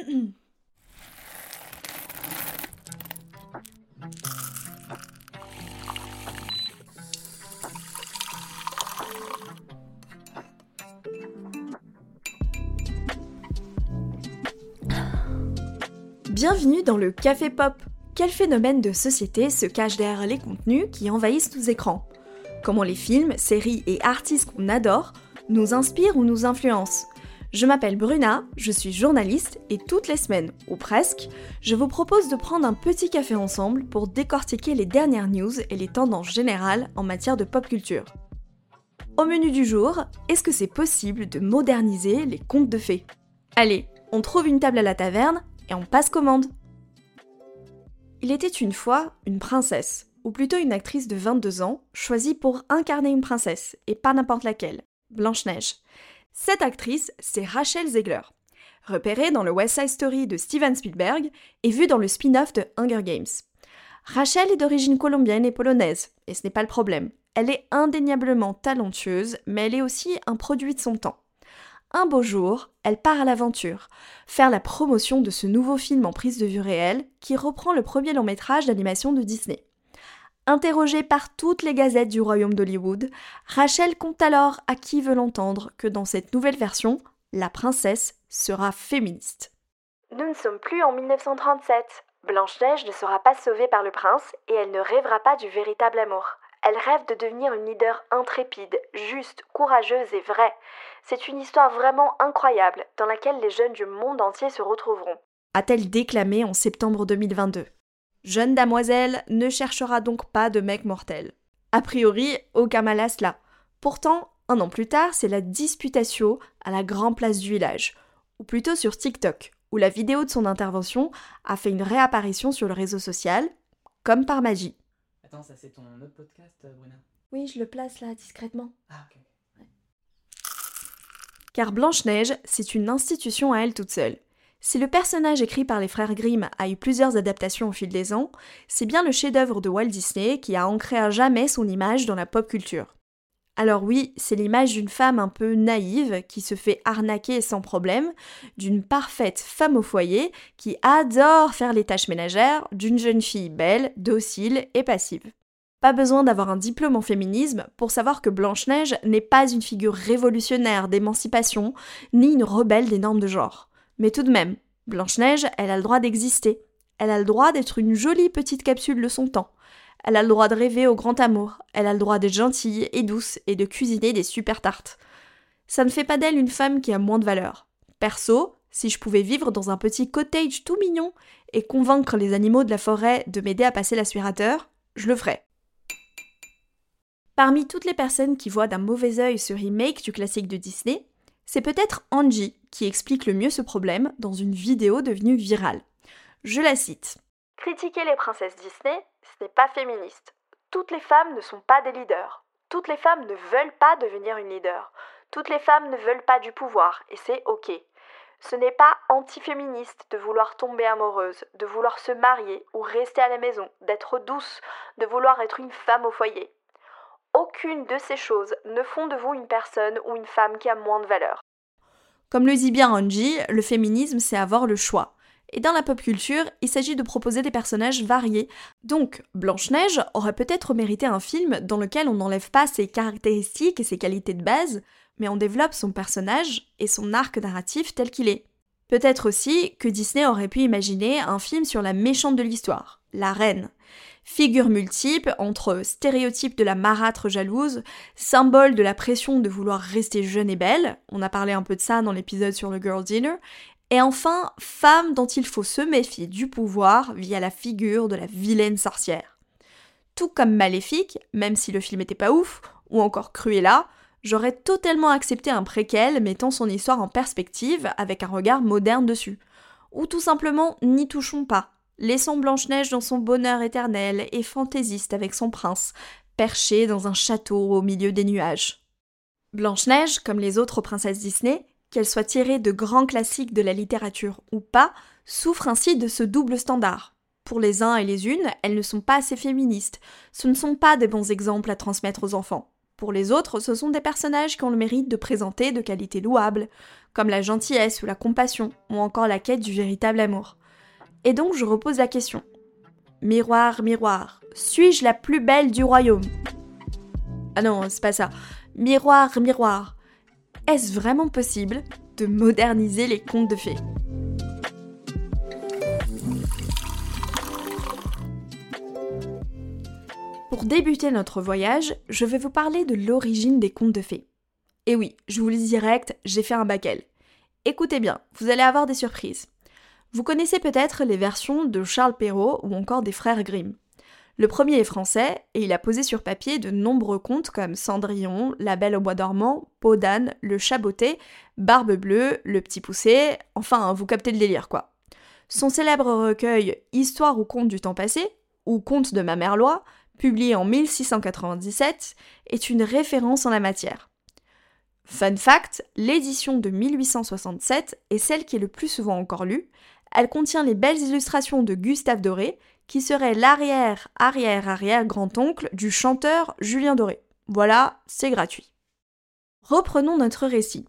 Bienvenue dans le Café Pop. Quel phénomène de société se cache derrière les contenus qui envahissent nos écrans? Comment les films, séries et artistes qu'on adore nous inspirent ou nous influencent? Je m'appelle Bruna, je suis journaliste et toutes les semaines, ou presque, je vous propose de prendre un petit café ensemble pour décortiquer les dernières news et les tendances générales en matière de pop culture. Au menu du jour, est-ce que c'est possible de moderniser les contes de fées? Allez, on trouve une table à la taverne et on passe commande. Il était une fois une princesse, ou plutôt une actrice de 22 ans, choisie pour incarner une princesse, et pas n'importe laquelle, Blanche-Neige. Cette actrice, c'est Rachel Zegler, repérée dans le West Side Story de Steven Spielberg et vue dans le spin-off de Hunger Games. Rachel est d'origine colombienne et polonaise, et ce n'est pas le problème. Elle est indéniablement talentueuse, mais elle est aussi un produit de son temps. Un beau jour, elle part à l'aventure, faire la promotion de ce nouveau film en prise de vue réelle qui reprend le premier long métrage d'animation de Disney. Interrogée par toutes les gazettes du royaume d'Hollywood, Rachel compte alors à qui veut l'entendre que dans cette nouvelle version, la princesse sera féministe. Nous ne sommes plus en 1937. Blanche-Neige ne sera pas sauvée par le prince et elle ne rêvera pas du véritable amour. Elle rêve de devenir une leader intrépide, juste, courageuse et vraie. C'est une histoire vraiment incroyable dans laquelle les jeunes du monde entier se retrouveront. A-t-elle déclamé en septembre 2022 Jeune damoiselle ne cherchera donc pas de mec mortel. A priori, aucun mal à cela. Pourtant, un an plus tard, c'est la disputatio à la grande place du village, ou plutôt sur TikTok, où la vidéo de son intervention a fait une réapparition sur le réseau social, comme par magie. Attends, ça c'est ton autre podcast, euh, Bruna? Oui, je le place là discrètement. Ah, ok. Car Blanche-Neige, c'est une institution à elle toute seule. Si le personnage écrit par les frères Grimm a eu plusieurs adaptations au fil des ans, c'est bien le chef-d'œuvre de Walt Disney qui a ancré à jamais son image dans la pop culture. Alors oui, c'est l'image d'une femme un peu naïve qui se fait arnaquer sans problème, d'une parfaite femme au foyer qui adore faire les tâches ménagères, d'une jeune fille belle, docile et passive. Pas besoin d'avoir un diplôme en féminisme pour savoir que Blanche-Neige n'est pas une figure révolutionnaire d'émancipation, ni une rebelle des normes de genre. Mais tout de même, Blanche-Neige, elle a le droit d'exister. Elle a le droit d'être une jolie petite capsule de son temps. Elle a le droit de rêver au grand amour. Elle a le droit d'être gentille et douce et de cuisiner des super tartes. Ça ne fait pas d'elle une femme qui a moins de valeur. Perso, si je pouvais vivre dans un petit cottage tout mignon et convaincre les animaux de la forêt de m'aider à passer l'aspirateur, je le ferais. Parmi toutes les personnes qui voient d'un mauvais œil ce remake du classique de Disney, c'est peut-être Angie qui explique le mieux ce problème dans une vidéo devenue virale. Je la cite. Critiquer les princesses Disney, ce n'est pas féministe. Toutes les femmes ne sont pas des leaders. Toutes les femmes ne veulent pas devenir une leader. Toutes les femmes ne veulent pas du pouvoir, et c'est ok. Ce n'est pas anti-féministe de vouloir tomber amoureuse, de vouloir se marier ou rester à la maison, d'être douce, de vouloir être une femme au foyer. Aucune de ces choses ne font de vous une personne ou une femme qui a moins de valeur. Comme le dit bien Angie, le féminisme, c'est avoir le choix. Et dans la pop culture, il s'agit de proposer des personnages variés. Donc, Blanche-Neige aurait peut-être mérité un film dans lequel on n'enlève pas ses caractéristiques et ses qualités de base, mais on développe son personnage et son arc narratif tel qu'il est. Peut-être aussi que Disney aurait pu imaginer un film sur la méchante de l'histoire, la reine. Figure multiple entre stéréotype de la marâtre jalouse, symbole de la pression de vouloir rester jeune et belle, on a parlé un peu de ça dans l'épisode sur le Girl Dinner, et enfin femme dont il faut se méfier du pouvoir via la figure de la vilaine sorcière. Tout comme Maléfique, même si le film était pas ouf, ou encore Cruella, j'aurais totalement accepté un préquel mettant son histoire en perspective avec un regard moderne dessus. Ou tout simplement n'y touchons pas, laissons Blanche-Neige dans son bonheur éternel et fantaisiste avec son prince, perché dans un château au milieu des nuages. Blanche-Neige, comme les autres princesses Disney, qu'elle soit tirée de grands classiques de la littérature ou pas, souffre ainsi de ce double standard. Pour les uns et les unes, elles ne sont pas assez féministes, ce ne sont pas des bons exemples à transmettre aux enfants. Pour les autres, ce sont des personnages qui ont le mérite de présenter de qualités louables, comme la gentillesse ou la compassion, ou encore la quête du véritable amour. Et donc je repose la question. Miroir, miroir, suis-je la plus belle du royaume? Ah non, c'est pas ça. Miroir, miroir, est-ce vraiment possible de moderniser les contes de fées? Pour débuter notre voyage, je vais vous parler de l'origine des contes de fées. Et oui, je vous le dis direct, j'ai fait un bac Écoutez bien, vous allez avoir des surprises. Vous connaissez peut-être les versions de Charles Perrault ou encore des frères Grimm. Le premier est français et il a posé sur papier de nombreux contes comme Cendrillon, La Belle au bois dormant, Peau d'âne, Le Chaboté, Barbe bleue, Le Petit Poussé, enfin vous captez le délire quoi. Son célèbre recueil Histoire ou contes du temps passé, ou Contes de ma mère loi, publié en 1697, est une référence en la matière. Fun fact, l'édition de 1867 est celle qui est le plus souvent encore lue. Elle contient les belles illustrations de Gustave Doré, qui serait l'arrière, arrière, arrière grand-oncle du chanteur Julien Doré. Voilà, c'est gratuit. Reprenons notre récit.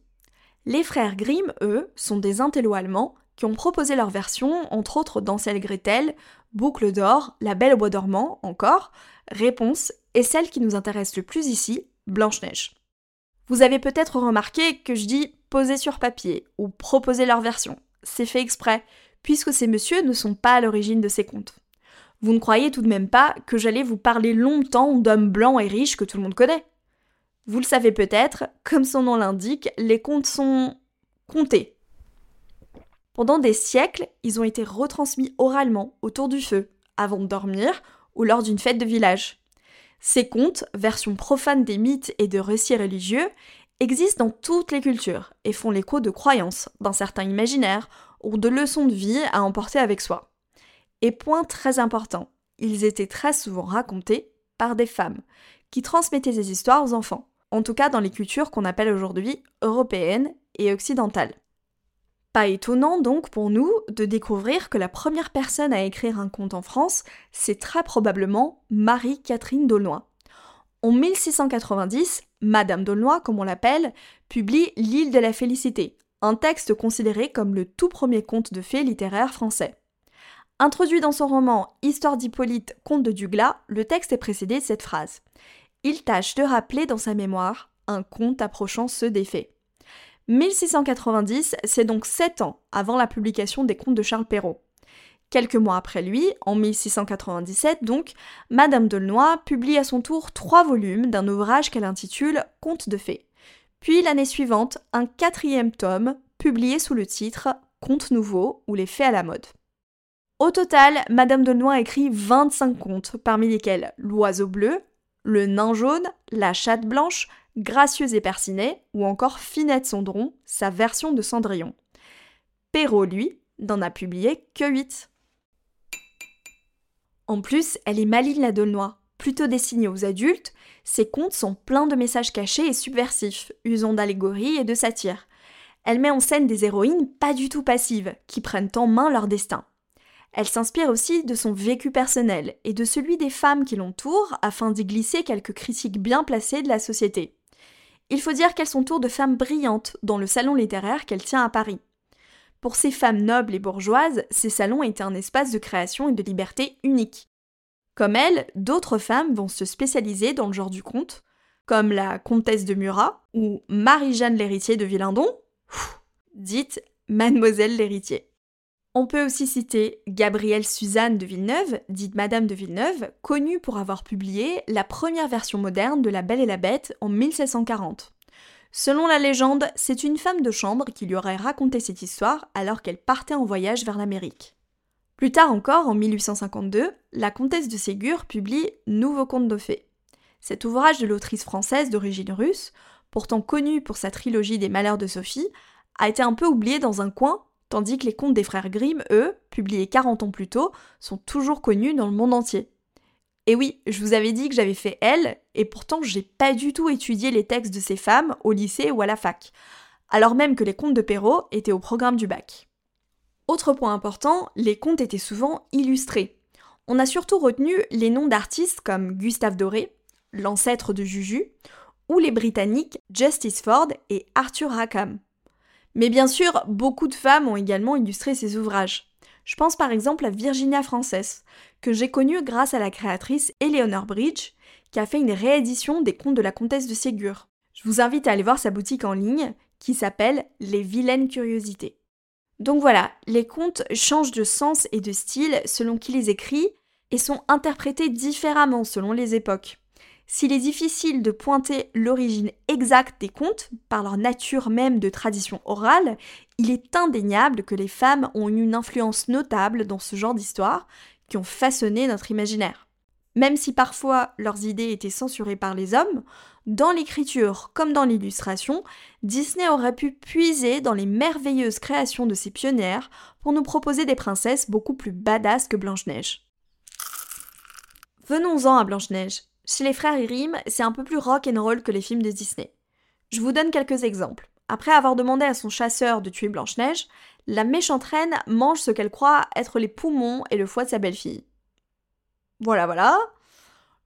Les frères Grimm, eux, sont des intello allemands qui ont proposé leur version, entre autres Dansel Gretel, Boucle d'or, La Belle au bois dormant, encore, Réponse, et celle qui nous intéresse le plus ici, Blanche-Neige. Vous avez peut-être remarqué que je dis poser sur papier ou proposer leur version. C'est fait exprès, puisque ces messieurs ne sont pas à l'origine de ces contes. Vous ne croyez tout de même pas que j'allais vous parler longtemps d'hommes blancs et riches que tout le monde connaît Vous le savez peut-être, comme son nom l'indique, les contes sont comptés. Pendant des siècles, ils ont été retransmis oralement autour du feu, avant de dormir ou lors d'une fête de village. Ces contes, version profane des mythes et de récits religieux, existent dans toutes les cultures et font l'écho de croyances, d'un certain imaginaire ou de leçons de vie à emporter avec soi. Et point très important, ils étaient très souvent racontés par des femmes, qui transmettaient ces histoires aux enfants, en tout cas dans les cultures qu'on appelle aujourd'hui européennes et occidentales. Pas étonnant donc pour nous de découvrir que la première personne à écrire un conte en France, c'est très probablement Marie-Catherine d'Aulnoy. En 1690, Madame d'Aulnoy, comme on l'appelle, publie L'île de la félicité, un texte considéré comme le tout premier conte de fées littéraire français. Introduit dans son roman Histoire d'Hippolyte, conte de Duglas, le texte est précédé de cette phrase. Il tâche de rappeler dans sa mémoire un conte approchant ceux des faits. 1690, c'est donc sept ans avant la publication des contes de Charles Perrault. Quelques mois après lui, en 1697 donc, Madame Delnoy publie à son tour trois volumes d'un ouvrage qu'elle intitule Contes de fées. Puis l'année suivante, un quatrième tome, publié sous le titre Contes nouveaux ou les fées à la mode. Au total, Madame Delnoy écrit 25 contes, parmi lesquels L'oiseau bleu, Le nain jaune, La chatte blanche, Gracieuse et Percinet, ou encore Finette Cendron, sa version de Cendrillon. Perrault, lui, n'en a publié que 8. En plus, elle est maligne la Dolnois. Plutôt destinée aux adultes, ses contes sont pleins de messages cachés et subversifs, usant d'allégories et de satire. Elle met en scène des héroïnes pas du tout passives, qui prennent en main leur destin. Elle s'inspire aussi de son vécu personnel et de celui des femmes qui l'entourent afin d'y glisser quelques critiques bien placées de la société. Il faut dire qu'elles sont de femmes brillantes dans le salon littéraire qu'elle tient à Paris. Pour ces femmes nobles et bourgeoises, ces salons étaient un espace de création et de liberté unique. Comme elle, d'autres femmes vont se spécialiser dans le genre du conte, comme la comtesse de Murat ou Marie-Jeanne l'héritier de Villandon, dite Mademoiselle l'héritier. On peut aussi citer Gabrielle Suzanne de Villeneuve, dite Madame de Villeneuve, connue pour avoir publié la première version moderne de La Belle et la Bête en 1740. Selon la légende, c'est une femme de chambre qui lui aurait raconté cette histoire alors qu'elle partait en voyage vers l'Amérique. Plus tard encore, en 1852, la comtesse de Ségur publie Nouveau conte de fées. Cet ouvrage de l'autrice française d'origine russe, pourtant connue pour sa trilogie des Malheurs de Sophie, a été un peu oublié dans un coin tandis que les contes des frères Grimm, eux, publiés 40 ans plus tôt, sont toujours connus dans le monde entier. Et oui, je vous avais dit que j'avais fait elle, et pourtant j'ai pas du tout étudié les textes de ces femmes au lycée ou à la fac, alors même que les contes de Perrault étaient au programme du bac. Autre point important, les contes étaient souvent illustrés. On a surtout retenu les noms d'artistes comme Gustave Doré, l'ancêtre de Juju, ou les Britanniques Justice Ford et Arthur Rackham. Mais bien sûr, beaucoup de femmes ont également illustré ces ouvrages. Je pense par exemple à Virginia Frances, que j'ai connue grâce à la créatrice Eleanor Bridge, qui a fait une réédition des contes de la comtesse de Ségur. Je vous invite à aller voir sa boutique en ligne, qui s'appelle Les Vilaines Curiosités. Donc voilà, les contes changent de sens et de style selon qui les écrit et sont interprétés différemment selon les époques. S'il est difficile de pointer l'origine exacte des contes, par leur nature même de tradition orale, il est indéniable que les femmes ont eu une influence notable dans ce genre d'histoires qui ont façonné notre imaginaire. Même si parfois leurs idées étaient censurées par les hommes, dans l'écriture comme dans l'illustration, Disney aurait pu puiser dans les merveilleuses créations de ses pionnières pour nous proposer des princesses beaucoup plus badass que Blanche-Neige. Venons-en à Blanche-Neige. Chez les frères Grimm, c'est un peu plus rock and roll que les films de Disney. Je vous donne quelques exemples. Après avoir demandé à son chasseur de tuer Blanche-Neige, la méchante reine mange ce qu'elle croit être les poumons et le foie de sa belle-fille. Voilà, voilà.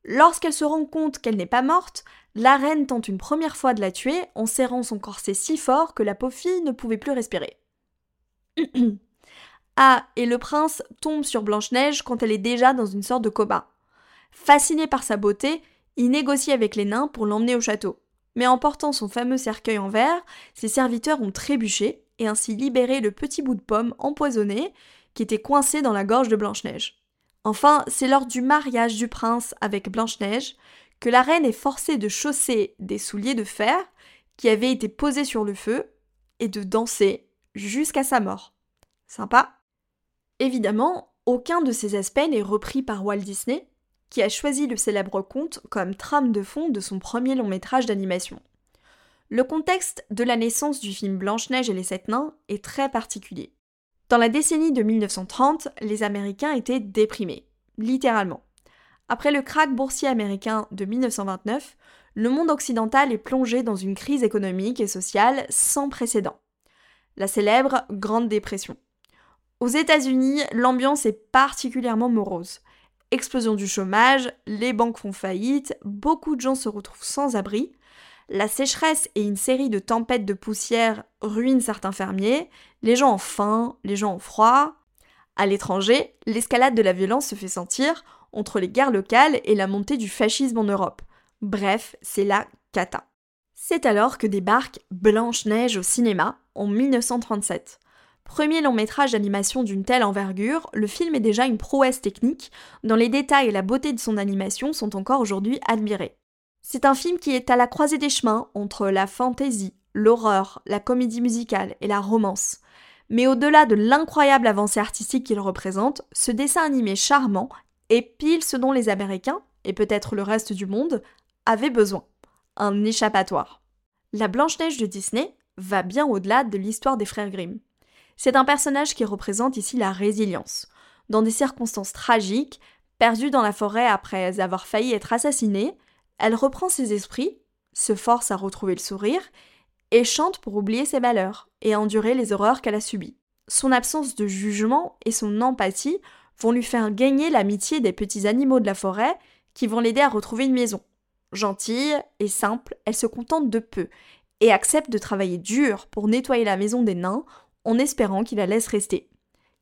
Lorsqu'elle se rend compte qu'elle n'est pas morte, la reine tente une première fois de la tuer en serrant son corset si fort que la pauvre fille ne pouvait plus respirer. ah, et le prince tombe sur Blanche-Neige quand elle est déjà dans une sorte de coma. Fasciné par sa beauté, il négocie avec les nains pour l'emmener au château. Mais en portant son fameux cercueil en verre, ses serviteurs ont trébuché et ainsi libéré le petit bout de pomme empoisonné qui était coincé dans la gorge de Blanche-Neige. Enfin, c'est lors du mariage du prince avec Blanche-Neige que la reine est forcée de chausser des souliers de fer qui avaient été posés sur le feu et de danser jusqu'à sa mort. Sympa Évidemment, aucun de ces aspects n'est repris par Walt Disney, a choisi le célèbre conte comme trame de fond de son premier long métrage d'animation. Le contexte de la naissance du film Blanche-Neige et les Sept Nains est très particulier. Dans la décennie de 1930, les Américains étaient déprimés, littéralement. Après le krach boursier américain de 1929, le monde occidental est plongé dans une crise économique et sociale sans précédent. La célèbre Grande Dépression. Aux États-Unis, l'ambiance est particulièrement morose. Explosion du chômage, les banques font faillite, beaucoup de gens se retrouvent sans abri. La sécheresse et une série de tempêtes de poussière ruinent certains fermiers, les gens ont faim, les gens ont froid. À l'étranger, l'escalade de la violence se fait sentir entre les guerres locales et la montée du fascisme en Europe. Bref, c'est la cata. C'est alors que débarque Blanche-Neige au cinéma en 1937. Premier long métrage d'animation d'une telle envergure, le film est déjà une prouesse technique, dont les détails et la beauté de son animation sont encore aujourd'hui admirés. C'est un film qui est à la croisée des chemins entre la fantaisie, l'horreur, la comédie musicale et la romance. Mais au-delà de l'incroyable avancée artistique qu'il représente, ce dessin animé charmant est pile ce dont les Américains, et peut-être le reste du monde, avaient besoin. Un échappatoire. La Blanche-Neige de Disney va bien au-delà de l'histoire des frères Grimm. C'est un personnage qui représente ici la résilience. Dans des circonstances tragiques, perdue dans la forêt après avoir failli être assassinée, elle reprend ses esprits, se force à retrouver le sourire, et chante pour oublier ses malheurs et endurer les horreurs qu'elle a subies. Son absence de jugement et son empathie vont lui faire gagner l'amitié des petits animaux de la forêt qui vont l'aider à retrouver une maison. Gentille et simple, elle se contente de peu et accepte de travailler dur pour nettoyer la maison des nains en espérant qu'il la laisse rester.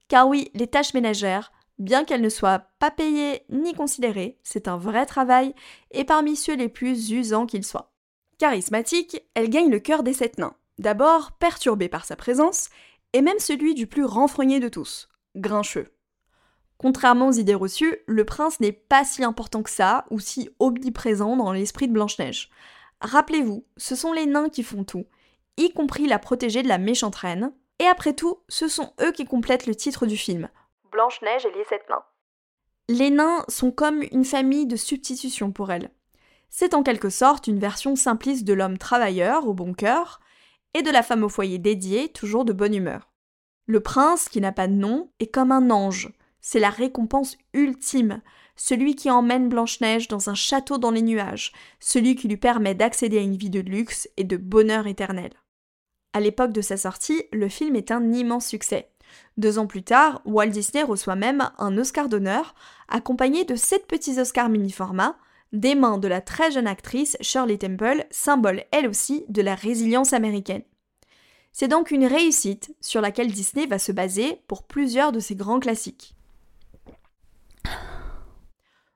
Car oui, les tâches ménagères, bien qu'elles ne soient pas payées ni considérées, c'est un vrai travail, et parmi ceux les plus usants qu'ils soient. Charismatique, elle gagne le cœur des sept nains, d'abord perturbé par sa présence, et même celui du plus renfrogné de tous, Grincheux. Contrairement aux idées reçues, le prince n'est pas si important que ça, ou si omniprésent dans l'esprit de Blanche-Neige. Rappelez-vous, ce sont les nains qui font tout, y compris la protéger de la méchante reine, et après tout, ce sont eux qui complètent le titre du film. Blanche-Neige et les sept nains. Les nains sont comme une famille de substitution pour elle. C'est en quelque sorte une version simpliste de l'homme travailleur au bon cœur et de la femme au foyer dédiée, toujours de bonne humeur. Le prince, qui n'a pas de nom, est comme un ange. C'est la récompense ultime, celui qui emmène Blanche-Neige dans un château dans les nuages, celui qui lui permet d'accéder à une vie de luxe et de bonheur éternel. À l'époque de sa sortie, le film est un immense succès. Deux ans plus tard, Walt Disney reçoit même un Oscar d'honneur, accompagné de sept petits Oscars mini-format, des mains de la très jeune actrice Shirley Temple, symbole elle aussi de la résilience américaine. C'est donc une réussite sur laquelle Disney va se baser pour plusieurs de ses grands classiques.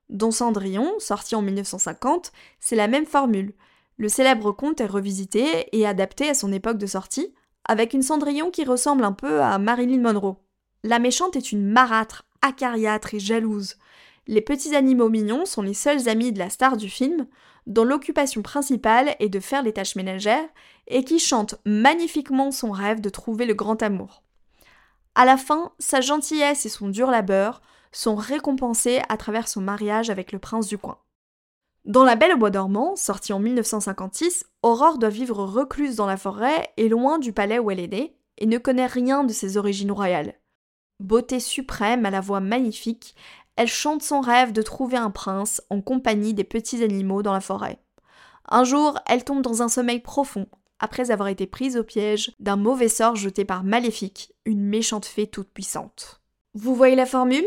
Don Cendrillon, sorti en 1950, c'est la même formule. Le célèbre conte est revisité et adapté à son époque de sortie, avec une Cendrillon qui ressemble un peu à Marilyn Monroe. La méchante est une marâtre, acariâtre et jalouse. Les petits animaux mignons sont les seuls amis de la star du film, dont l'occupation principale est de faire les tâches ménagères et qui chante magnifiquement son rêve de trouver le grand amour. À la fin, sa gentillesse et son dur labeur sont récompensés à travers son mariage avec le prince du coin. Dans La Belle au bois dormant, sortie en 1956, Aurore doit vivre recluse dans la forêt et loin du palais où elle est née, et ne connaît rien de ses origines royales. Beauté suprême à la voix magnifique, elle chante son rêve de trouver un prince en compagnie des petits animaux dans la forêt. Un jour, elle tombe dans un sommeil profond, après avoir été prise au piège d'un mauvais sort jeté par Maléfique, une méchante fée toute puissante. Vous voyez la formule?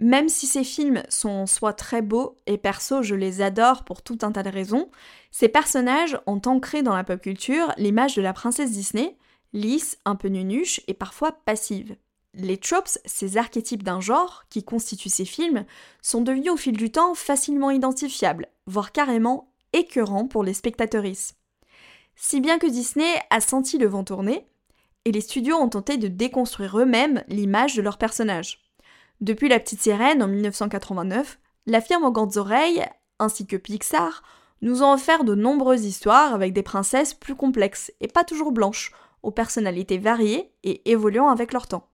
Même si ces films sont en soi très beaux, et perso je les adore pour tout un tas de raisons, ces personnages ont ancré dans la pop culture l'image de la princesse Disney, lisse, un peu nunuche et parfois passive. Les tropes, ces archétypes d'un genre qui constituent ces films, sont devenus au fil du temps facilement identifiables, voire carrément écœurants pour les spectatrices. Si bien que Disney a senti le vent tourner, et les studios ont tenté de déconstruire eux-mêmes l'image de leurs personnages. Depuis La Petite Sirène en 1989, la firme aux grandes oreilles, ainsi que Pixar, nous ont offert de nombreuses histoires avec des princesses plus complexes et pas toujours blanches, aux personnalités variées et évoluant avec leur temps.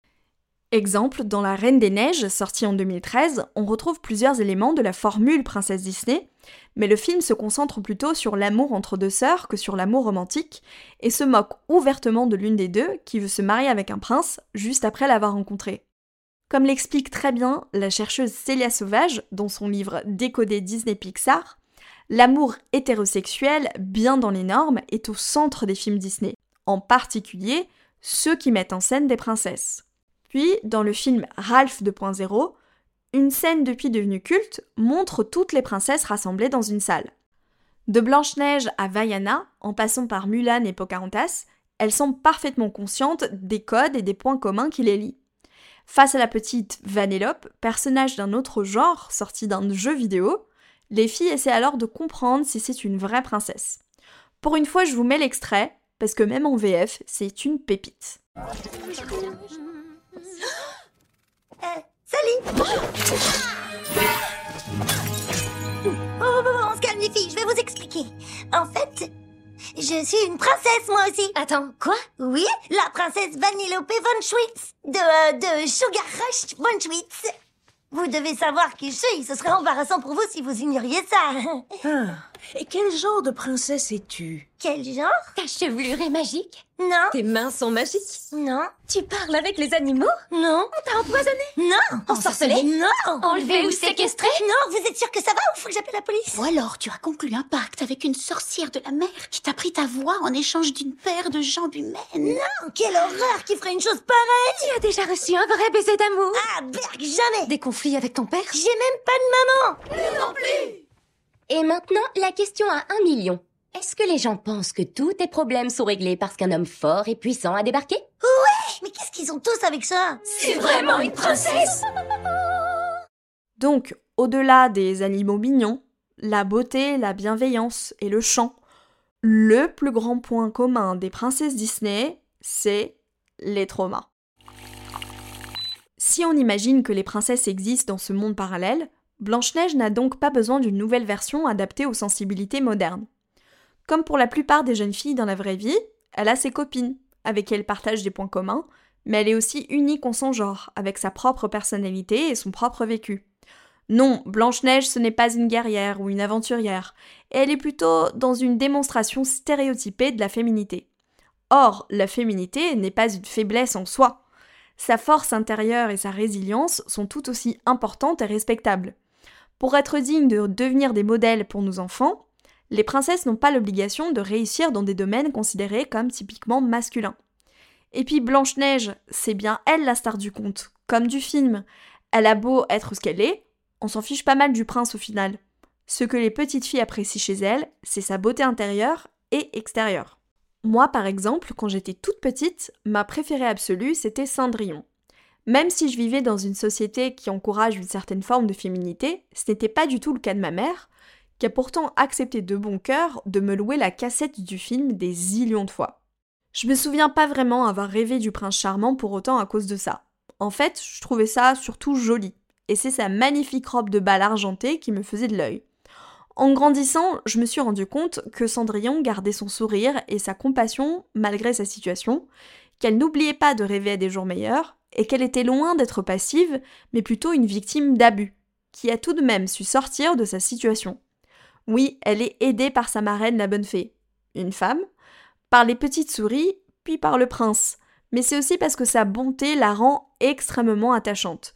Exemple, dans La Reine des Neiges, sortie en 2013, on retrouve plusieurs éléments de la formule Princesse Disney, mais le film se concentre plutôt sur l'amour entre deux sœurs que sur l'amour romantique, et se moque ouvertement de l'une des deux qui veut se marier avec un prince juste après l'avoir rencontré. Comme l'explique très bien la chercheuse Célia Sauvage dans son livre Décoder Disney Pixar, l'amour hétérosexuel, bien dans les normes, est au centre des films Disney, en particulier ceux qui mettent en scène des princesses. Puis, dans le film Ralph 2.0, une scène depuis devenue culte montre toutes les princesses rassemblées dans une salle. De Blanche-Neige à Vaiana, en passant par Mulan et Pocahontas, elles sont parfaitement conscientes des codes et des points communs qui les lient. Face à la petite Vanellope, personnage d'un autre genre sorti d'un jeu vidéo, les filles essaient alors de comprendre si c'est une vraie princesse. Pour une fois, je vous mets l'extrait, parce que même en VF, c'est une pépite. Euh, salut oh, on se calme les filles, je vais vous expliquer. En fait, je suis une princesse moi aussi. Attends, quoi? Oui, la princesse Vanellope von Schwitz de, euh, de Sugar Rush von Schwitz. Vous devez savoir qui je suis, ce serait embarrassant pour vous si vous ignoriez ça. Ah. Et quel genre de princesse es-tu? Quel genre? Ta chevelure est magique. Non. Tes mains sont magiques. Non. Tu parles avec les animaux? Non. On t'a empoisonné? Non. Ensorcelé? Non. Enlevé ou séquestré? Non, vous êtes sûr que ça va ou faut que j'appelle la police? Ou alors tu as conclu un pacte avec une sorcière de la mer qui t'a pris ta voix en échange d'une paire de jambes humaines? Non, quelle horreur qui ferait une chose pareille. Tu as déjà reçu un vrai baiser d'amour? Ah, berg, jamais. Des conflits avec ton père? J'ai même pas de maman Et maintenant, la question à un million. Est-ce que les gens pensent que tous tes problèmes sont réglés parce qu'un homme fort et puissant a débarqué? Mais qu'est-ce qu'ils ont tous avec ça? C'est vraiment une princesse! Donc, au-delà des animaux mignons, la beauté, la bienveillance et le chant, le plus grand point commun des princesses Disney, c'est les traumas. Si on imagine que les princesses existent dans ce monde parallèle, Blanche-Neige n'a donc pas besoin d'une nouvelle version adaptée aux sensibilités modernes. Comme pour la plupart des jeunes filles dans la vraie vie, elle a ses copines, avec qui elle partage des points communs, mais elle est aussi unique en son genre, avec sa propre personnalité et son propre vécu. Non, Blanche-Neige ce n'est pas une guerrière ou une aventurière, elle est plutôt dans une démonstration stéréotypée de la féminité. Or, la féminité n'est pas une faiblesse en soi. Sa force intérieure et sa résilience sont tout aussi importantes et respectables. Pour être dignes de devenir des modèles pour nos enfants, les princesses n'ont pas l'obligation de réussir dans des domaines considérés comme typiquement masculins. Et puis Blanche-Neige, c'est bien elle la star du conte, comme du film. Elle a beau être ce qu'elle est, on s'en fiche pas mal du prince au final. Ce que les petites filles apprécient chez elles, c'est sa beauté intérieure et extérieure. Moi, par exemple, quand j'étais toute petite, ma préférée absolue, c'était Cendrillon. Même si je vivais dans une société qui encourage une certaine forme de féminité, ce n'était pas du tout le cas de ma mère, qui a pourtant accepté de bon cœur de me louer la cassette du film des zillions de fois. Je me souviens pas vraiment avoir rêvé du prince charmant pour autant à cause de ça. En fait, je trouvais ça surtout joli, et c'est sa magnifique robe de bal argentée qui me faisait de l'œil. En grandissant, je me suis rendu compte que Cendrillon gardait son sourire et sa compassion malgré sa situation, qu'elle n'oubliait pas de rêver à des jours meilleurs, et qu'elle était loin d'être passive, mais plutôt une victime d'abus, qui a tout de même su sortir de sa situation. Oui, elle est aidée par sa marraine la bonne fée, une femme, par les petites souris, puis par le prince, mais c'est aussi parce que sa bonté la rend extrêmement attachante.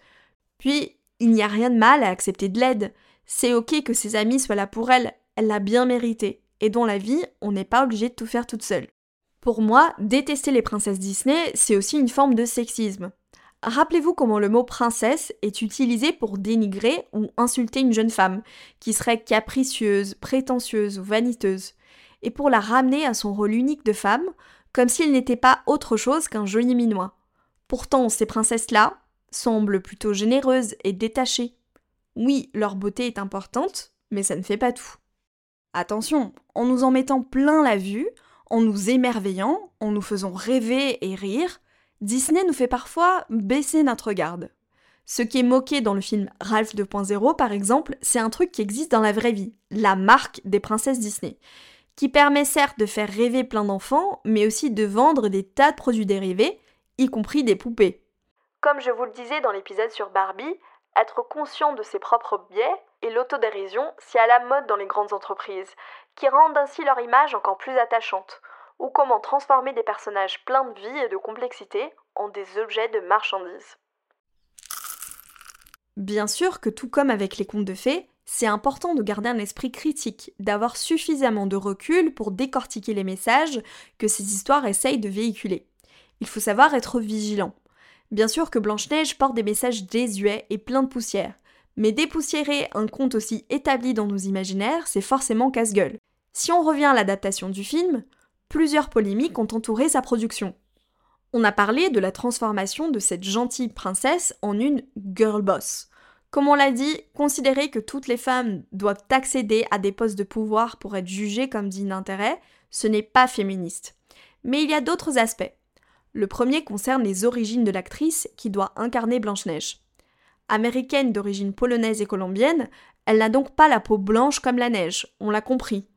Puis, il n'y a rien de mal à accepter de l'aide, c'est ok que ses amis soient là pour elle, elle l'a bien mérité, et dans la vie, on n'est pas obligé de tout faire toute seule. Pour moi, détester les princesses Disney, c'est aussi une forme de sexisme. Rappelez-vous comment le mot princesse est utilisé pour dénigrer ou insulter une jeune femme, qui serait capricieuse, prétentieuse ou vaniteuse, et pour la ramener à son rôle unique de femme, comme s'il n'était pas autre chose qu'un joli minois. Pourtant, ces princesses-là semblent plutôt généreuses et détachées. Oui, leur beauté est importante, mais ça ne fait pas tout. Attention, en nous en mettant plein la vue, en nous émerveillant, en nous faisant rêver et rire, Disney nous fait parfois baisser notre garde. Ce qui est moqué dans le film Ralph 2.0 par exemple, c'est un truc qui existe dans la vraie vie, la marque des princesses Disney, qui permet certes de faire rêver plein d'enfants, mais aussi de vendre des tas de produits dérivés, y compris des poupées. Comme je vous le disais dans l'épisode sur Barbie, être conscient de ses propres biais et l'autodérision, c'est à la mode dans les grandes entreprises, qui rendent ainsi leur image encore plus attachante ou comment transformer des personnages pleins de vie et de complexité en des objets de marchandises. Bien sûr que tout comme avec les contes de fées, c'est important de garder un esprit critique, d'avoir suffisamment de recul pour décortiquer les messages que ces histoires essayent de véhiculer. Il faut savoir être vigilant. Bien sûr que Blanche-Neige porte des messages désuets et pleins de poussière, mais dépoussiérer un conte aussi établi dans nos imaginaires, c'est forcément casse-gueule. Si on revient à l'adaptation du film, plusieurs polémiques ont entouré sa production. On a parlé de la transformation de cette gentille princesse en une girl boss. Comme on l'a dit, considérer que toutes les femmes doivent accéder à des postes de pouvoir pour être jugées comme dignes d'intérêt, ce n'est pas féministe. Mais il y a d'autres aspects. Le premier concerne les origines de l'actrice qui doit incarner Blanche-Neige. Américaine d'origine polonaise et colombienne, elle n'a donc pas la peau blanche comme la neige, on l'a compris.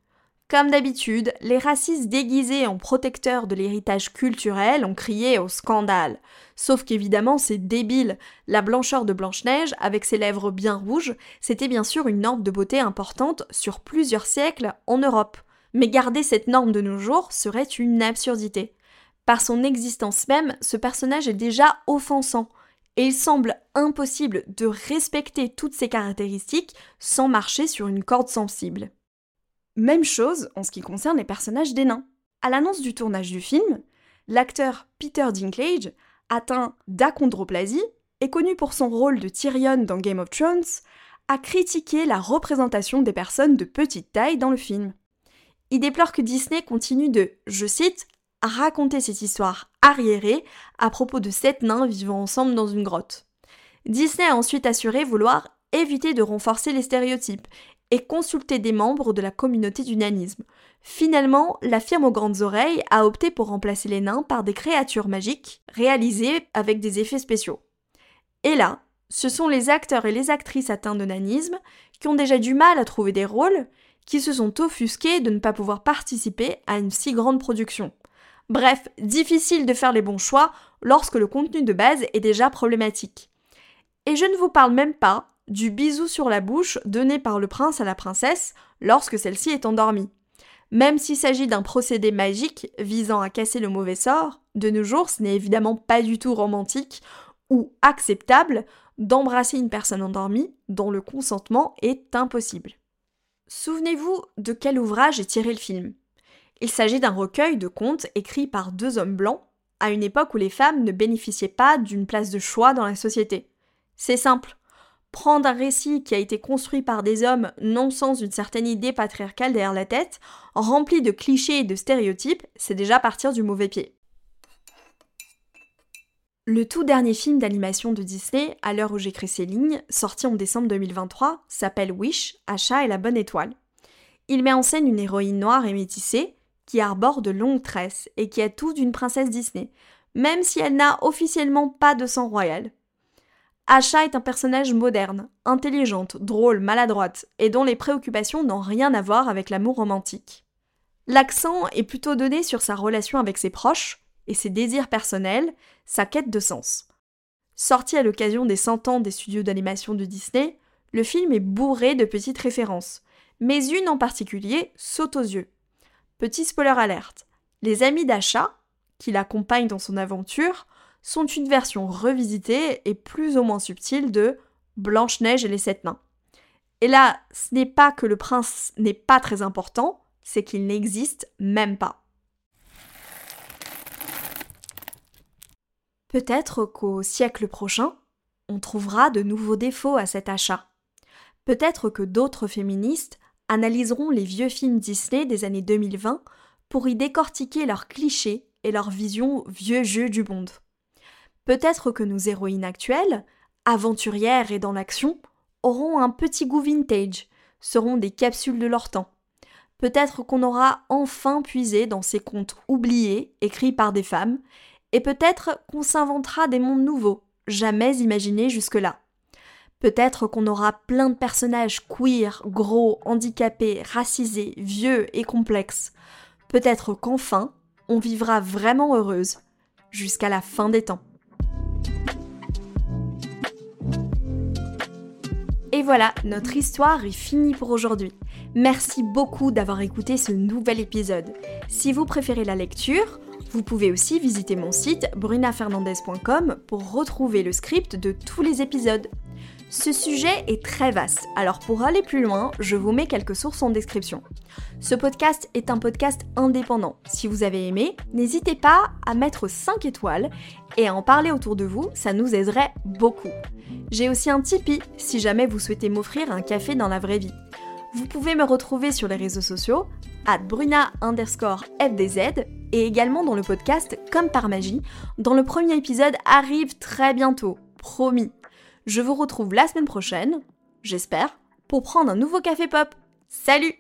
Comme d'habitude, les racistes déguisés en protecteurs de l'héritage culturel ont crié au scandale. Sauf qu'évidemment, c'est débile. La blancheur de Blanche-Neige, avec ses lèvres bien rouges, c'était bien sûr une norme de beauté importante sur plusieurs siècles en Europe. Mais garder cette norme de nos jours serait une absurdité. Par son existence même, ce personnage est déjà offensant, et il semble impossible de respecter toutes ces caractéristiques sans marcher sur une corde sensible. Même chose en ce qui concerne les personnages des nains. À l'annonce du tournage du film, l'acteur Peter Dinklage, atteint d'achondroplasie et connu pour son rôle de Tyrion dans Game of Thrones, a critiqué la représentation des personnes de petite taille dans le film. Il déplore que Disney continue de, je cite, raconter cette histoire arriérée à propos de sept nains vivant ensemble dans une grotte. Disney a ensuite assuré vouloir éviter de renforcer les stéréotypes et consulter des membres de la communauté du nanisme. Finalement, la firme aux grandes oreilles a opté pour remplacer les nains par des créatures magiques réalisées avec des effets spéciaux. Et là, ce sont les acteurs et les actrices atteints de nanisme qui ont déjà du mal à trouver des rôles, qui se sont offusqués de ne pas pouvoir participer à une si grande production. Bref, difficile de faire les bons choix lorsque le contenu de base est déjà problématique. Et je ne vous parle même pas du bisou sur la bouche donné par le prince à la princesse lorsque celle-ci est endormie. Même s'il s'agit d'un procédé magique visant à casser le mauvais sort, de nos jours ce n'est évidemment pas du tout romantique ou acceptable d'embrasser une personne endormie dont le consentement est impossible. Souvenez-vous de quel ouvrage est tiré le film? Il s'agit d'un recueil de contes écrits par deux hommes blancs à une époque où les femmes ne bénéficiaient pas d'une place de choix dans la société. C'est simple, prendre un récit qui a été construit par des hommes non sans une certaine idée patriarcale derrière la tête, rempli de clichés et de stéréotypes, c'est déjà partir du mauvais pied. Le tout dernier film d'animation de Disney, à l'heure où j'écris ces lignes, sorti en décembre 2023, s'appelle Wish, Achat et la bonne étoile. Il met en scène une héroïne noire et métissée, qui arbore de longues tresses et qui a tout d'une princesse Disney, même si elle n'a officiellement pas de sang royal. Asha est un personnage moderne, intelligente, drôle, maladroite, et dont les préoccupations n'ont rien à voir avec l'amour romantique. L'accent est plutôt donné sur sa relation avec ses proches et ses désirs personnels, sa quête de sens. Sorti à l'occasion des 100 ans des studios d'animation de Disney, le film est bourré de petites références, mais une en particulier saute aux yeux. Petit spoiler alerte, les amis d'Asha, qui l'accompagnent dans son aventure, sont une version revisitée et plus ou moins subtile de Blanche-Neige et les Sept Nains. Et là, ce n'est pas que le prince n'est pas très important, c'est qu'il n'existe même pas. Peut-être qu'au siècle prochain, on trouvera de nouveaux défauts à cet achat. Peut-être que d'autres féministes analyseront les vieux films Disney des années 2020 pour y décortiquer leurs clichés et leur vision vieux jeu du monde. Peut-être que nos héroïnes actuelles, aventurières et dans l'action, auront un petit goût vintage, seront des capsules de leur temps. Peut-être qu'on aura enfin puisé dans ces contes oubliés, écrits par des femmes, et peut-être qu'on s'inventera des mondes nouveaux, jamais imaginés jusque-là. Peut-être qu'on aura plein de personnages queer, gros, handicapés, racisés, vieux et complexes. Peut-être qu'enfin, on vivra vraiment heureuse, jusqu'à la fin des temps. Et voilà, notre histoire est finie pour aujourd'hui. Merci beaucoup d'avoir écouté ce nouvel épisode. Si vous préférez la lecture, vous pouvez aussi visiter mon site brunafernandez.com pour retrouver le script de tous les épisodes. Ce sujet est très vaste, alors pour aller plus loin, je vous mets quelques sources en description. Ce podcast est un podcast indépendant. Si vous avez aimé, n'hésitez pas à mettre 5 étoiles et à en parler autour de vous, ça nous aiderait beaucoup. J'ai aussi un Tipeee si jamais vous souhaitez m'offrir un café dans la vraie vie. Vous pouvez me retrouver sur les réseaux sociaux, at bruna underscore fdz, et également dans le podcast Comme par magie, dont le premier épisode arrive très bientôt, promis. Je vous retrouve la semaine prochaine, j'espère, pour prendre un nouveau café pop. Salut